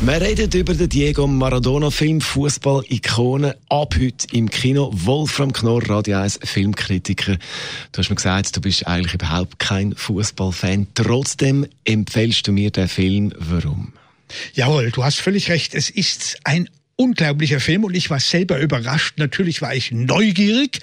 Wir reden über den Diego Maradona-Film Fußball-Ikone ab heute im Kino. Wolfram Knorr, Radio 1 Filmkritiker. Du hast mir gesagt, du bist eigentlich überhaupt kein Fußballfan. Trotzdem empfehlst du mir den Film. Warum? Jawohl, du hast völlig recht. Es ist ein unglaublicher Film und ich war selber überrascht. Natürlich war ich neugierig,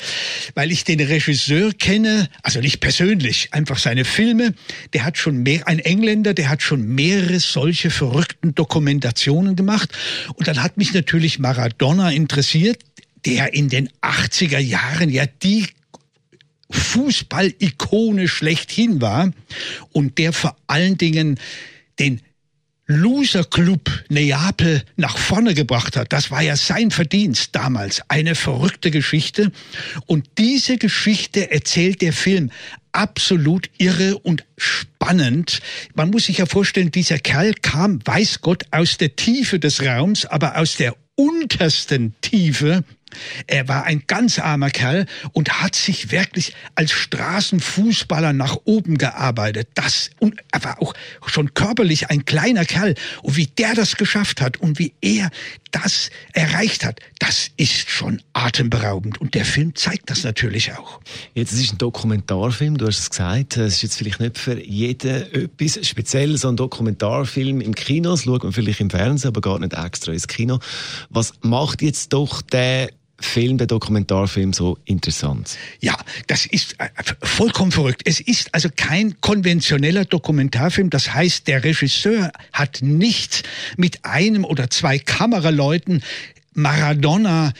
weil ich den Regisseur kenne, also nicht persönlich, einfach seine Filme. Der hat schon mehr, ein Engländer, der hat schon mehrere solche verrückten Dokumentationen gemacht. Und dann hat mich natürlich Maradona interessiert, der in den 80er Jahren ja die Fußball-Ikone schlechthin war und der vor allen Dingen den Loser Club Neapel nach vorne gebracht hat. Das war ja sein Verdienst damals. Eine verrückte Geschichte. Und diese Geschichte erzählt der Film absolut irre und spannend. Man muss sich ja vorstellen, dieser Kerl kam, weiß Gott, aus der Tiefe des Raums, aber aus der untersten Tiefe er war ein ganz armer Kerl und hat sich wirklich als Straßenfußballer nach oben gearbeitet. Das und er war auch schon körperlich ein kleiner Kerl und wie der das geschafft hat und wie er das erreicht hat, das ist schon atemberaubend und der Film zeigt das natürlich auch. Jetzt es ist ein Dokumentarfilm, du hast es gesagt, es ist jetzt vielleicht nicht für jeden etwas speziell so ein Dokumentarfilm im Kino, das schaut man vielleicht im Fernsehen, aber gar nicht extra ins Kino. Was macht jetzt doch der Film, der Dokumentarfilm so interessant? Ja, das ist äh, vollkommen verrückt. Es ist also kein konventioneller Dokumentarfilm. Das heißt, der Regisseur hat nicht mit einem oder zwei Kameraleuten Maradona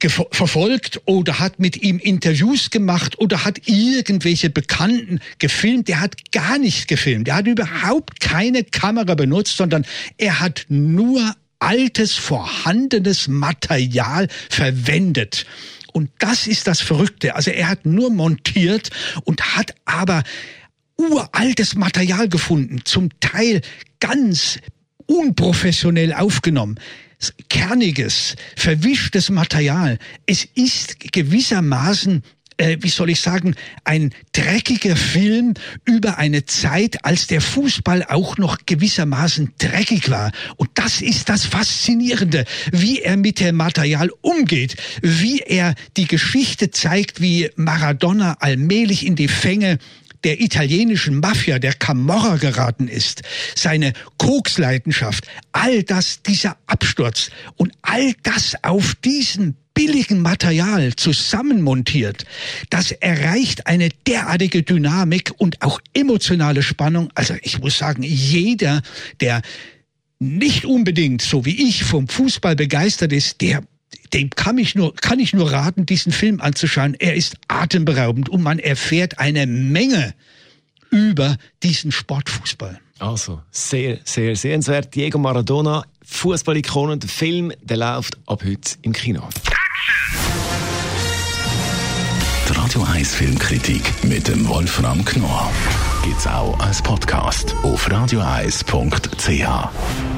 verfolgt oder hat mit ihm Interviews gemacht oder hat irgendwelche Bekannten gefilmt. Der hat gar nicht gefilmt. Der hat überhaupt keine Kamera benutzt, sondern er hat nur altes, vorhandenes Material verwendet. Und das ist das Verrückte. Also er hat nur montiert und hat aber uraltes Material gefunden, zum Teil ganz unprofessionell aufgenommen kerniges, verwischtes Material. Es ist gewissermaßen äh, wie soll ich sagen, ein dreckiger Film über eine Zeit, als der Fußball auch noch gewissermaßen dreckig war. Und das ist das Faszinierende, wie er mit dem Material umgeht, wie er die Geschichte zeigt, wie Maradona allmählich in die Fänge der italienischen Mafia, der Camorra geraten ist, seine Koksleidenschaft, all das, dieser Absturz und all das auf diesen billigen Material zusammenmontiert, das erreicht eine derartige Dynamik und auch emotionale Spannung. Also ich muss sagen, jeder, der nicht unbedingt, so wie ich, vom Fußball begeistert ist, der dem kann ich nur, kann ich nur raten, diesen Film anzuschauen. Er ist atemberaubend und man erfährt eine Menge über diesen Sportfußball. Also, sehr, sehr sehenswert. Diego Maradona, Fußball-Ikone, der Film, der läuft ab heute im Kino. Die Radio 1 Filmkritik mit dem Wolfram Knorr gibt's auch als Podcast auf radioeis.ch.